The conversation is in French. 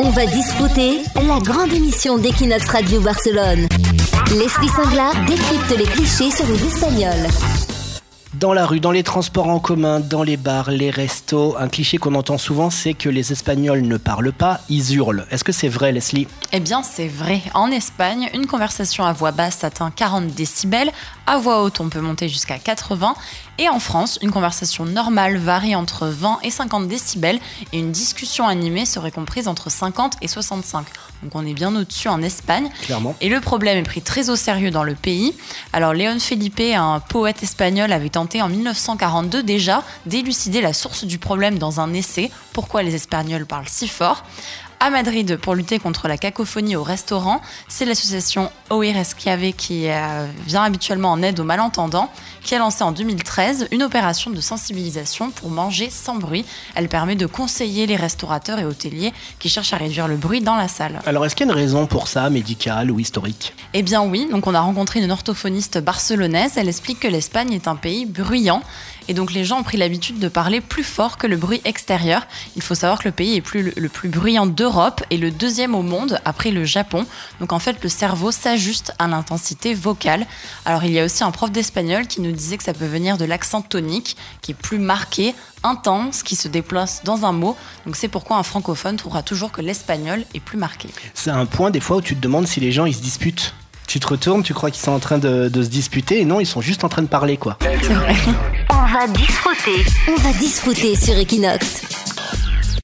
On va discuter la grande émission d'Equinox Radio Barcelone. Leslie Singla décrypte les clichés sur les Espagnols. Dans la rue, dans les transports en commun, dans les bars, les restos, un cliché qu'on entend souvent, c'est que les Espagnols ne parlent pas, ils hurlent. Est-ce que c'est vrai, Leslie? Eh bien, c'est vrai. En Espagne, une conversation à voix basse atteint 40 décibels, à voix haute, on peut monter jusqu'à 80, et en France, une conversation normale varie entre 20 et 50 décibels, et une discussion animée serait comprise entre 50 et 65. Donc on est bien au-dessus en Espagne. Clairement. Et le problème est pris très au sérieux dans le pays. Alors Léon Felipe, un poète espagnol, avait tenté en 1942 déjà d'élucider la source du problème dans un essai, Pourquoi les Espagnols parlent si fort? À Madrid pour lutter contre la cacophonie au restaurant. C'est l'association Oir Esquiave qui euh, vient habituellement en aide aux malentendants, qui a lancé en 2013 une opération de sensibilisation pour manger sans bruit. Elle permet de conseiller les restaurateurs et hôteliers qui cherchent à réduire le bruit dans la salle. Alors, est-ce qu'il y a une raison pour ça, médicale ou historique? Eh bien oui, donc on a rencontré une orthophoniste barcelonaise. Elle explique que l'Espagne est un pays bruyant et donc les gens ont pris l'habitude de parler plus fort que le bruit extérieur. Il faut savoir que le pays est plus, le plus bruyant d'Europe et le deuxième au monde après le Japon. Donc en fait le cerveau s'ajuste à l'intensité vocale. Alors il y a aussi un prof d'espagnol qui nous disait que ça peut venir de l'accent tonique qui est plus marqué, intense, qui se déplace dans un mot. Donc c'est pourquoi un francophone trouvera toujours que l'espagnol est plus marqué. C'est un point des fois où tu te demandes si les gens ils se disputent. Tu te retournes, tu crois qu'ils sont en train de, de se disputer et non, ils sont juste en train de parler quoi. C'est vrai. On va disfruter. On va disfruter sur Equinox.